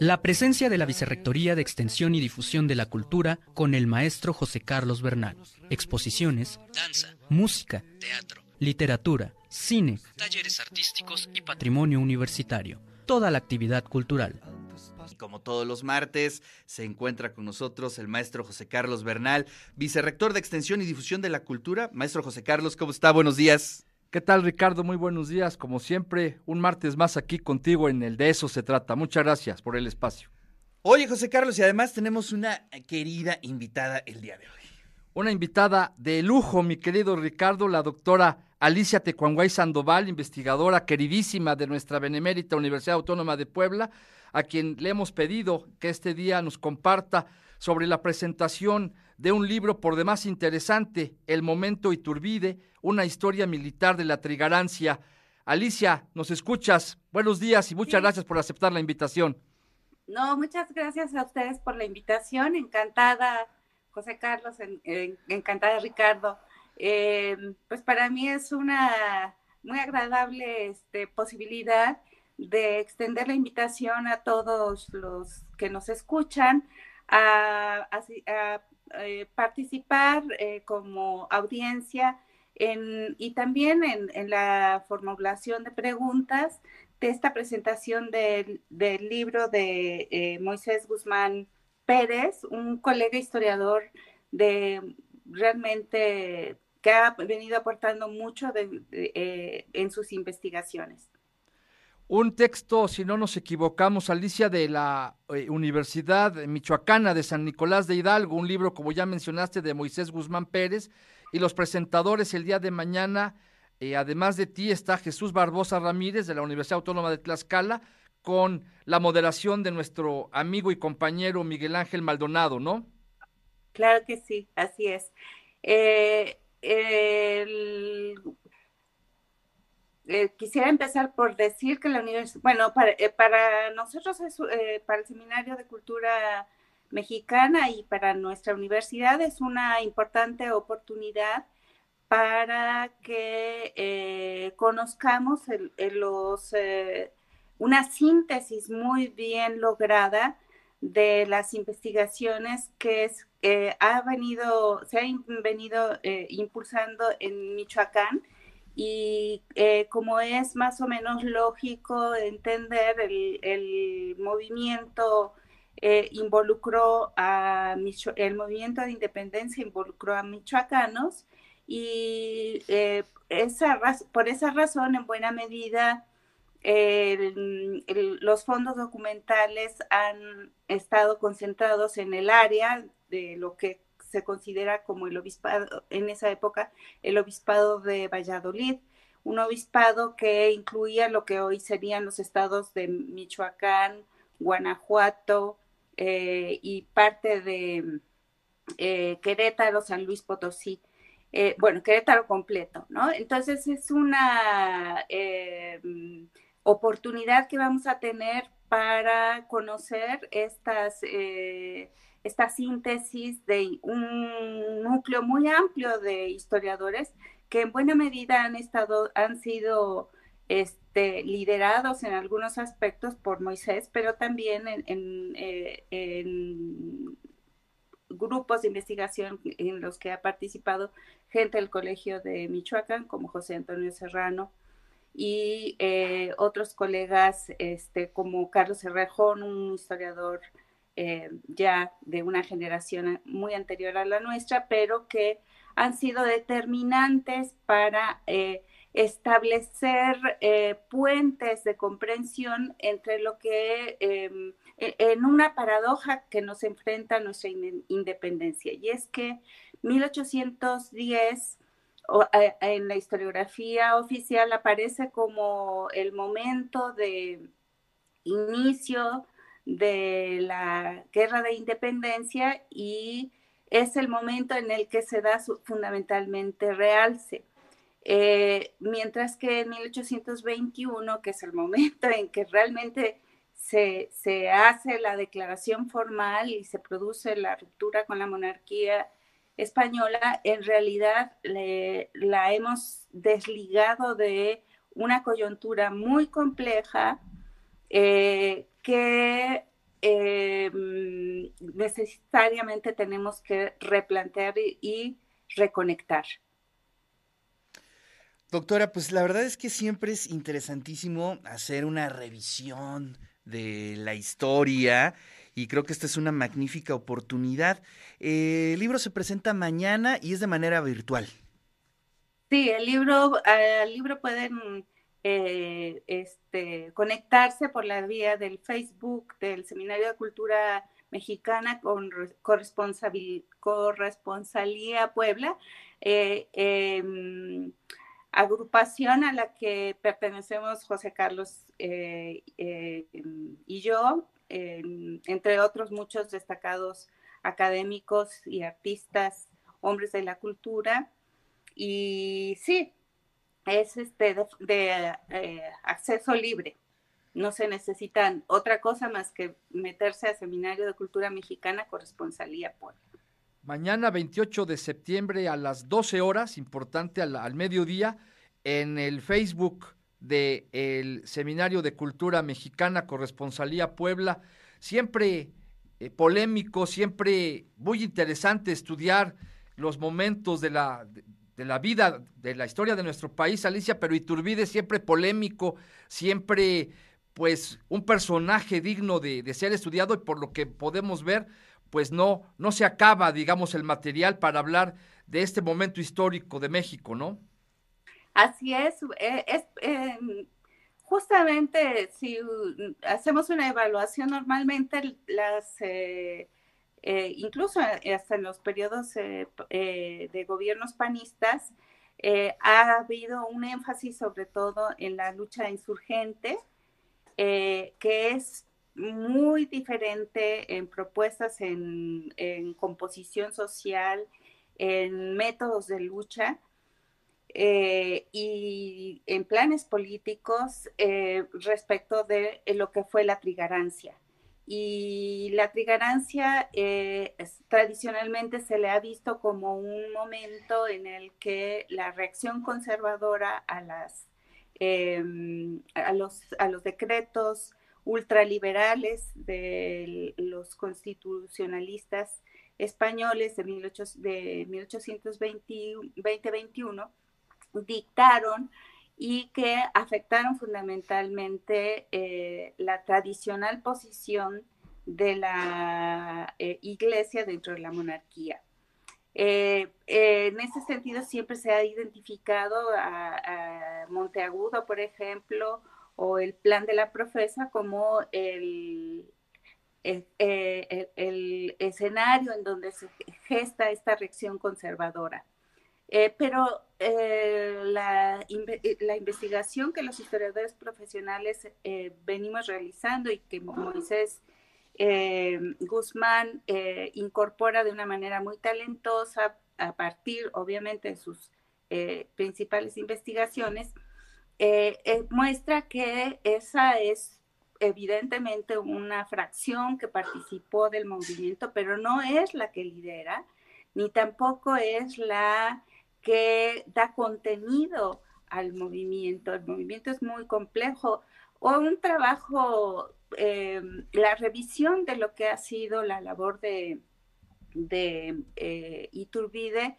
La presencia de la Vicerrectoría de Extensión y Difusión de la Cultura con el maestro José Carlos Bernal. Exposiciones, danza, música, teatro, literatura, cine, talleres artísticos y patrimonio universitario. Toda la actividad cultural. Como todos los martes, se encuentra con nosotros el maestro José Carlos Bernal, vicerrector de Extensión y Difusión de la Cultura. Maestro José Carlos, ¿cómo está? Buenos días. ¿Qué tal, Ricardo? Muy buenos días. Como siempre, un martes más aquí contigo en el De Eso se trata. Muchas gracias por el espacio. Oye, José Carlos, y además tenemos una querida invitada el día de hoy. Una invitada de lujo, mi querido Ricardo, la doctora Alicia Tecuanguay Sandoval, investigadora queridísima de nuestra benemérita Universidad Autónoma de Puebla, a quien le hemos pedido que este día nos comparta sobre la presentación de un libro por demás interesante, El Momento Iturbide, una historia militar de la trigarancia. Alicia, ¿nos escuchas? Buenos días y muchas gracias por aceptar la invitación. No, muchas gracias a ustedes por la invitación. Encantada, José Carlos, encantada, Ricardo. Eh, pues para mí es una muy agradable este, posibilidad de extender la invitación a todos los que nos escuchan a, eh, participar eh, como audiencia y también en, la formulación de preguntas de esta presentación del, libro de eh, Moisés Guzmán Pérez, un colega historiador de realmente que ha venido aportando mucho en sus investigaciones un texto, si no nos equivocamos, Alicia, de la eh, Universidad Michoacana de San Nicolás de Hidalgo, un libro, como ya mencionaste, de Moisés Guzmán Pérez, y los presentadores el día de mañana, eh, además de ti, está Jesús Barbosa Ramírez de la Universidad Autónoma de Tlaxcala, con la moderación de nuestro amigo y compañero Miguel Ángel Maldonado, ¿no? Claro que sí, así es. Eh, el eh, quisiera empezar por decir que la universidad, bueno, para, eh, para nosotros, es, eh, para el Seminario de Cultura Mexicana y para nuestra universidad es una importante oportunidad para que conozcamos los, una síntesis muy bien lograda de las investigaciones que ha venido, se han venido impulsando en Michoacán y eh, como es más o menos lógico entender, el, movimiento eh, involucró a el movimiento de independencia involucró a michoacanos y eh, esa por esa razón en buena medida los fondos documentales han estado concentrados en el área de lo que se considera como el obispado, en esa época, el obispado de Valladolid, un obispado que incluía lo que hoy serían los estados de Michoacán, Guanajuato eh, y parte de eh, Querétaro, San Luis Potosí. Eh, bueno, Querétaro completo, ¿no? Entonces es una oportunidad que vamos a tener para conocer estas esta síntesis de un núcleo muy amplio de historiadores que en buena medida han estado, han sido este, liderados en algunos aspectos por Moisés, pero también en, eh, grupos de investigación en los que ha participado gente del Colegio de Michoacán, como José Antonio Serrano, y eh, otros colegas este, como Carlos Herrejón, un historiador eh, ya de una generación muy anterior a la nuestra, pero que han sido determinantes para eh, establecer eh, puentes de comprensión entre lo que em, e, en una paradoja que nos enfrenta nuestra independencia. Y es que 1810 en la historiografía oficial aparece como el momento de inicio de la guerra de independencia y es el momento en el que se da fundamentalmente realce. Eh, mientras que en 1821, que es el momento en que realmente se, hace la declaración formal y se produce la ruptura con la monarquía española, en realidad la hemos desligado de una coyuntura muy compleja eh, que em, necesariamente tenemos que replantear y reconectar. Doctora, pues la verdad es que siempre es interesantísimo hacer una revisión de la historia y creo que esta es una magnífica oportunidad. Eh, el libro se presenta mañana y es de manera virtual. Sí, el libro, al libro pueden eh, este, conectarse por la vía del Facebook del Seminario de Cultura Mexicana con corresponsalía Puebla, eh, em, agrupación a la que pertenecemos José Carlos y yo, entre otros muchos destacados académicos y artistas, hombres de la cultura. Y sí, es este de, eh, acceso libre. No se necesitan otra cosa más que meterse al Seminario de Cultura Mexicana Corresponsalía Puebla. Mañana 28 de septiembre a las 12 horas, importante al, al mediodía, en el Facebook del Seminario de Cultura Mexicana Corresponsalía Puebla. Siempre eh, polémico, siempre muy interesante estudiar los momentos de la, de, la vida, de la historia de nuestro país, Alicia, pero Iturbide siempre polémico, siempre pues un personaje digno de, ser estudiado y por lo que podemos ver, pues no, no se acaba, digamos, el material para hablar de este momento histórico de México, ¿no? Así es, eh, es, em, justamente si hacemos una evaluación normalmente las eh, eh, incluso hasta en los periodos de gobiernos panistas ha habido un énfasis sobre todo en la lucha insurgente que es muy diferente en propuestas en, composición social en métodos de lucha eh, y en planes políticos eh, respecto de lo que fue la trigarancia. Y la trigarancia eh, tradicionalmente se le ha visto como un momento en el que la reacción conservadora a, las, em, a, los, a los decretos ultraliberales de los constitucionalistas españoles de, 18, de 1820-21 dictaron y que afectaron fundamentalmente eh, la tradicional posición de la eh, iglesia dentro de la monarquía. Eh, en ese sentido siempre se ha identificado a, Monteagudo, por ejemplo, o el plan de la profesa como el, el escenario en donde se gesta esta reacción conservadora. Eh, pero eh, la, eh, la, investigación que los historiadores profesionales venimos realizando y que Moisés Guzmán incorpora de una manera muy talentosa a partir, obviamente, de sus principales investigaciones, muestra que esa es evidentemente una fracción que participó del movimiento, pero no es la que lidera, ni tampoco es la que da contenido al movimiento. El movimiento es muy complejo. O un trabajo, eh, la revisión de lo que ha sido la labor de, eh, Iturbide,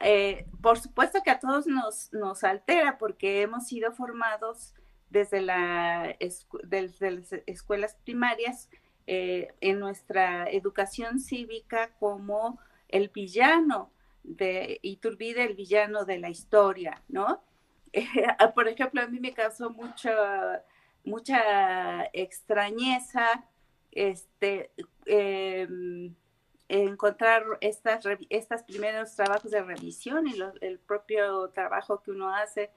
eh, por supuesto que a todos nos, nos altera porque hemos sido formados desde, la, desde las escuelas primarias en nuestra educación cívica como el villano de Iturbide, el villano de la historia, ¿no? por ejemplo, a mí me causó mucha, mucha extrañeza este, em, encontrar estas, estos primeros trabajos de revisión y el propio trabajo que uno hace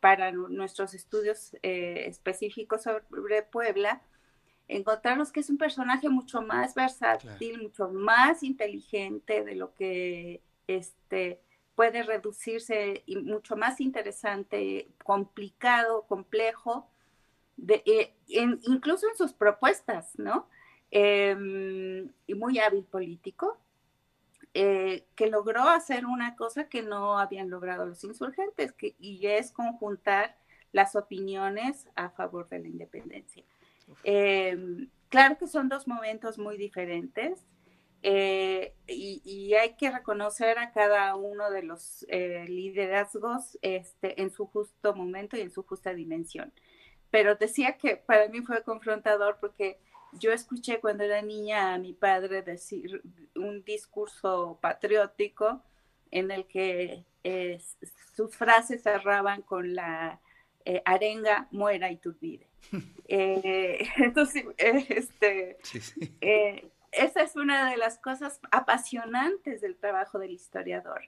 para nuestros estudios eh, específicos sobre Puebla, encontrarnos que es un personaje mucho más versátil, mucho más inteligente de lo que este, puede reducirse y mucho más interesante, complicado, complejo, de, eh, incluso en sus propuestas, ¿no? Em, y muy hábil político, eh, que logró hacer una cosa que no habían logrado los insurgentes, que, y es conjuntar las opiniones a favor de la independencia. Em, claro que son dos momentos muy diferentes. Eh, y, hay que reconocer a cada uno de los eh, liderazgos este, en su justo momento y en su justa dimensión. Pero decía que para mí fue confrontador porque yo escuché cuando era niña a mi padre decir un discurso patriótico en el que eh, sus frases cerraban con la arenga muera y turbide. entonces, este, sí, sí esa es una de las cosas apasionantes del trabajo del historiador,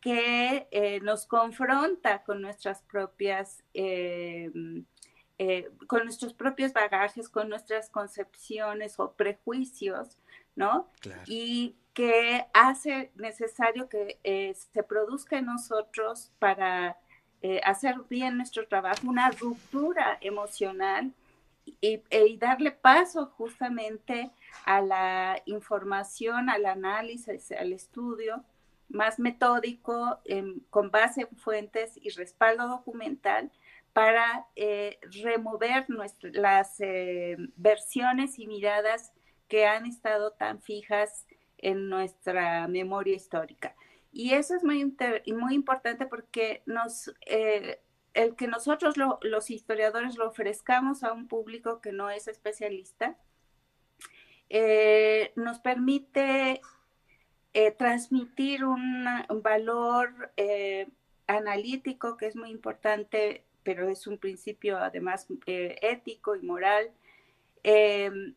que eh, nos confronta con nuestras propias, eh, eh, con nuestros propios bagajes, con nuestras concepciones o prejuicios, ¿no? Y que hace necesario que se produzca en nosotros para hacer bien nuestro trabajo una ruptura emocional y, y darle paso justamente a la información, al análisis, al estudio más metódico, em, con base en fuentes y respaldo documental para eh, remover las eh, versiones y miradas que han estado tan fijas en nuestra memoria histórica. Y eso es muy, muy importante porque nos, eh, el que nosotros los historiadores lo ofrezcamos a un público que no es especialista, eh, nos permite eh, transmitir un valor eh, analítico que es muy importante, pero es un principio además ético y moral, em,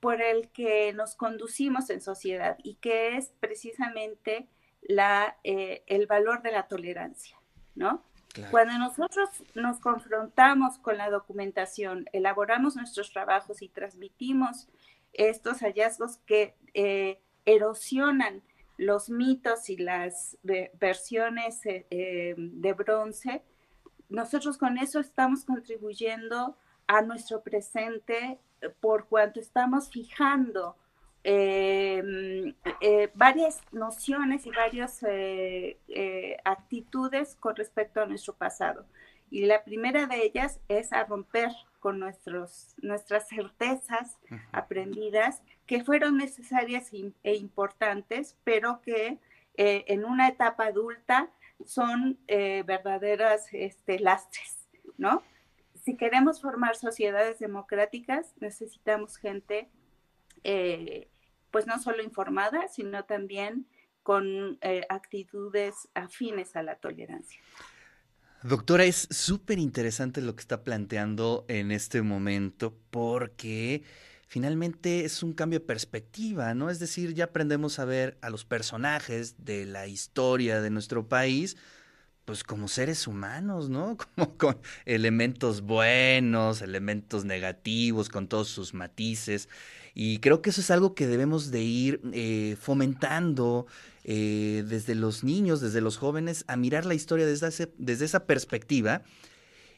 por el que nos conducimos en sociedad y que es precisamente la, el valor de la tolerancia, ¿no? Cuando nosotros nos confrontamos con la documentación, elaboramos nuestros trabajos y transmitimos estos hallazgos que eh, erosionan los mitos y las versiones eh, eh, de bronce, nosotros con eso estamos contribuyendo a nuestro presente por cuanto estamos fijando varias nociones y varias actitudes con respecto a nuestro pasado. Y la primera de ellas es a romper con nuestros, nuestras certezas aprendidas que fueron necesarias e importantes, pero que eh, en una etapa adulta son eh, verdaderas este, lastres, ¿no? Si queremos formar sociedades democráticas, necesitamos gente, eh, pues no solo informada, sino también con actitudes afines a la tolerancia. Doctora, es súper interesante lo que está planteando en este momento porque finalmente es un cambio de perspectiva, ¿no? Es decir, ya aprendemos a ver a los personajes de la historia de nuestro país, pues como seres humanos, ¿no? Como con elementos buenos, elementos negativos, con todos sus matices. Y creo que eso es algo que debemos de ir eh, fomentando eh, desde los niños, desde los jóvenes, a mirar la historia desde, desde esa perspectiva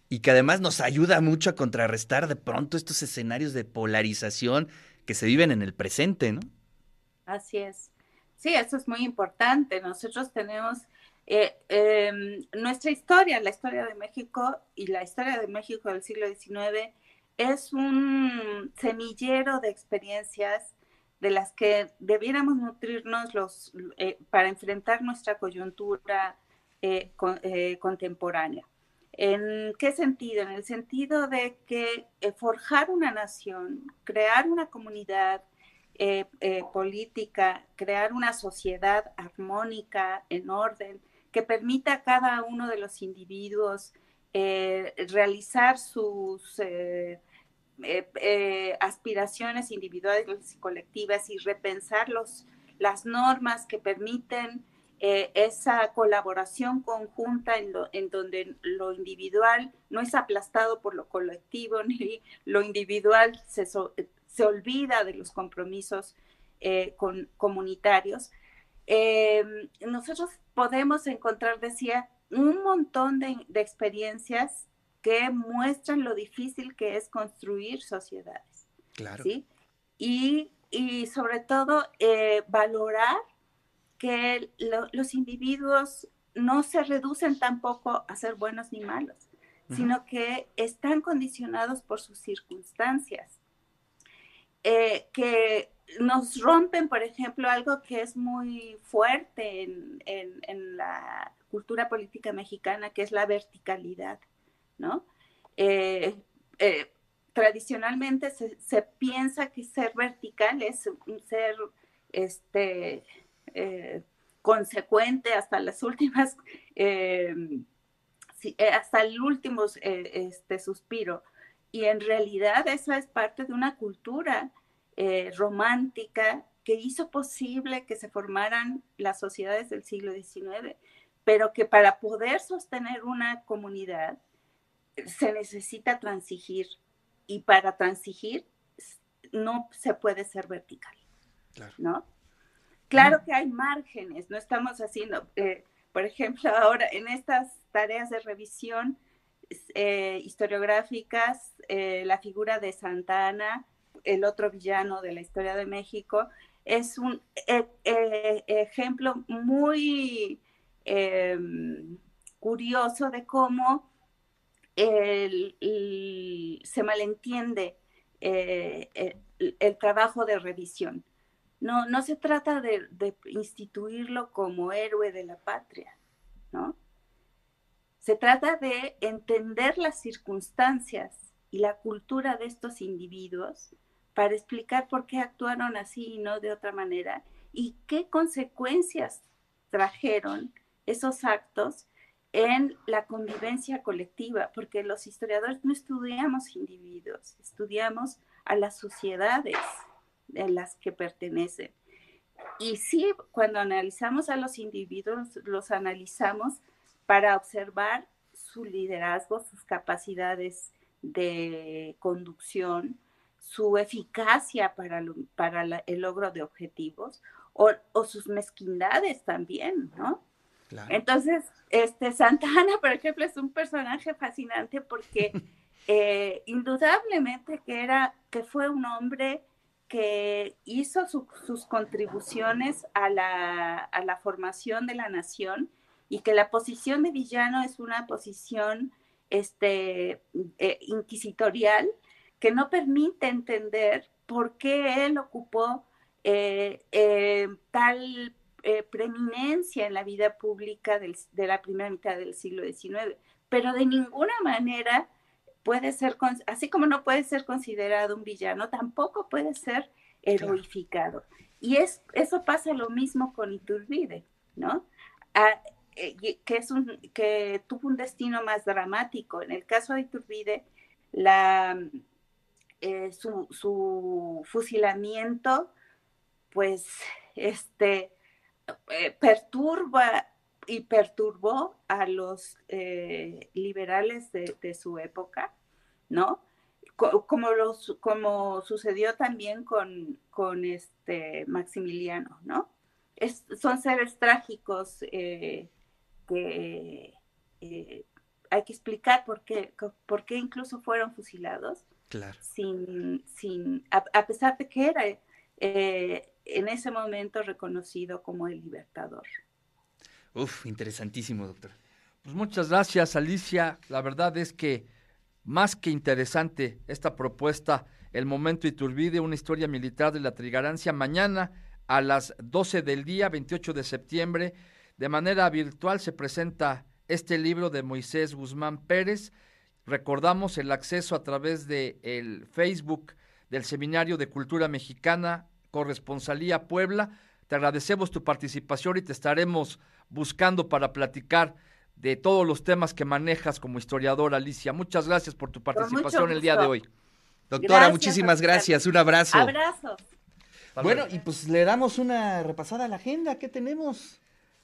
y que además nos ayuda mucho a contrarrestar de pronto estos escenarios de polarización que se viven en el presente, ¿no? Así es. Sí, eso es muy importante. Nosotros tenemos eh, em, nuestra historia, la historia de México y la historia de México del siglo XIX es un semillero de experiencias de las que debiéramos nutrirnos los, eh, para enfrentar nuestra coyuntura eh, eh, contemporánea. ¿En qué sentido? En el sentido de que forjar una nación, crear una comunidad política, crear una sociedad armónica, en orden, que permita a cada uno de los individuos realizar sus eh, eh, aspiraciones individuales y colectivas y repensar los, las normas que permiten eh, esa colaboración conjunta en, en, donde lo individual no es aplastado por lo colectivo ni lo individual se, se olvida de los compromisos con, comunitarios. nosotros podemos encontrar, decía, un montón de experiencias que muestran lo difícil que es construir sociedades. Claro. ¿sí? Y, y sobre todo eh, valorar que los individuos no se reducen tampoco a ser buenos ni malos, sino que están condicionados por sus circunstancias. eh, que nos rompen, por ejemplo, algo que es muy fuerte en, la cultura política mexicana, que es la verticalidad, ¿no? Eh, eh, tradicionalmente se, piensa que ser vertical es ser este, consecuente hasta las últimas, hasta el último este, suspiro. Y en realidad eso es parte de una cultura eh, romántica que hizo posible que se formaran las sociedades del siglo XIX, pero que para poder sostener una comunidad se necesita transigir y para transigir no se puede ser vertical, claro. ¿no? Claro que hay márgenes, no estamos haciendo, eh, por ejemplo, ahora en estas tareas de revisión eh, historiográficas, la figura de Santa Ana el otro villano de la historia de México, es un e, e, ejemplo muy em, curioso de cómo se malentiende eh, el, trabajo de revisión. No, no se trata de, instituirlo como héroe de la patria, ¿no? Se trata de entender las circunstancias y la cultura de estos individuos para explicar por qué actuaron así y no de otra manera y qué consecuencias trajeron esos actos en la convivencia colectiva, porque los historiadores no estudiamos individuos, estudiamos a las sociedades en las que pertenecen. Y sí, cuando analizamos a los individuos, los analizamos para observar su liderazgo, sus capacidades de conducción, su eficacia para, el logro de objetivos o, sus mezquindades también, ¿no? Entonces, este, Santana, por ejemplo, es un personaje fascinante porque eh, indudablemente que, era, que fue un hombre que hizo sus contribuciones a la, a la, formación de la nación y que la posición de villano es una posición este, eh, inquisitorial que no permite entender por qué él ocupó eh, eh, tal eh, preeminencia en la vida pública de la primera mitad del siglo XIX, pero de ninguna manera puede ser, así como no puede ser considerado un villano, tampoco puede ser heroificado. Y es, eso pasa lo mismo con Iturbide, ¿no? Ah, que, es un, que tuvo un destino más dramático. En el caso de Iturbide, la, eh, su, fusilamiento, pues, este, eh, perturba y perturbó a los eh, liberales de, su época, ¿no? como, los, como sucedió también con, con este Maximiliano, ¿no? son seres trágicos que hay que explicar por qué, por qué incluso fueron fusilados Claro. Sin, sin, a, pesar de que era eh, en ese momento reconocido como el libertador. Uf, interesantísimo, doctor. Pues muchas gracias, Alicia. La verdad es que más que interesante esta propuesta, el momento Iturbide, una historia militar de la trigarancia, mañana a las 12 del día, 28 de septiembre, de manera virtual se presenta este libro de Moisés Guzmán Pérez, Recordamos el acceso a través de el Facebook del Seminario de Cultura Mexicana, Corresponsalía Puebla. Te agradecemos tu participación y te estaremos buscando para platicar de todos los temas que manejas como historiadora, Alicia. Muchas gracias por tu participación el día de hoy. Doctora, muchísimas gracias. Un abrazo. Abrazo. Bueno, y pues le damos una repasada a la agenda. ¿Qué tenemos?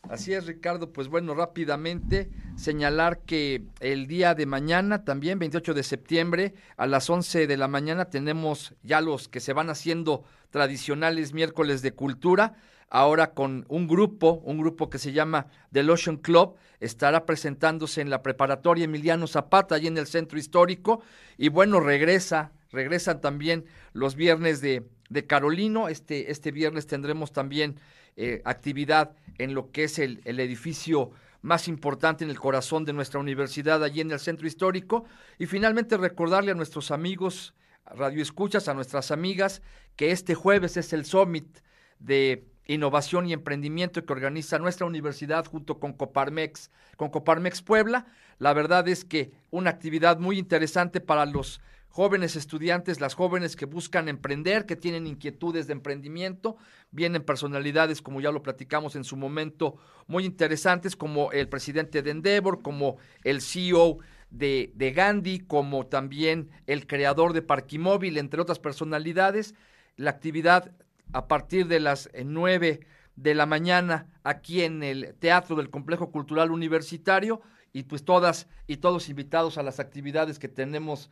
Así es, Ricardo. Pues bueno, rápidamente señalar que el día de mañana, también 28 de septiembre, a las 11 de la mañana, tenemos ya los que se van haciendo tradicionales miércoles de cultura. Ahora con un grupo, un grupo que se llama The Ocean Club, estará presentándose en la preparatoria Emiliano Zapata, allí en el centro histórico. Y bueno, regresa, regresan también los viernes de, de Carolino. Este, este viernes tendremos también eh, actividad en lo que es el, edificio más importante en el corazón de nuestra universidad, allí en el centro histórico. Y finalmente recordarle a nuestros amigos Radio Escuchas, a nuestras amigas, que este jueves es el Summit de Innovación y Emprendimiento que organiza nuestra universidad junto con Coparmex, con Coparmex Puebla. La verdad es que una actividad muy interesante para los jóvenes estudiantes, las jóvenes que buscan emprender, que tienen inquietudes de emprendimiento, vienen personalidades, como ya lo platicamos en su momento, muy interesantes, como el presidente de Endeavor, como el CEO de, de Gandhi, como también el creador de Parquimóvil, entre otras personalidades. La actividad a partir de las eh, nueve de la mañana aquí en el Teatro del Complejo Cultural Universitario y pues todas y todos invitados a las actividades que tenemos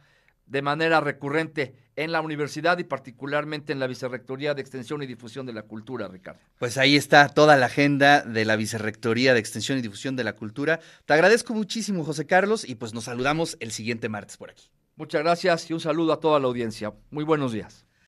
de manera recurrente en la universidad y particularmente en la Vicerrectoría de Extensión y Difusión de la Cultura, Ricardo. Pues ahí está toda la agenda de la Vicerrectoría de Extensión y Difusión de la Cultura. Te agradezco muchísimo, José Carlos, y pues nos saludamos el siguiente martes por aquí. Muchas gracias y un saludo a toda la audiencia. Muy buenos días.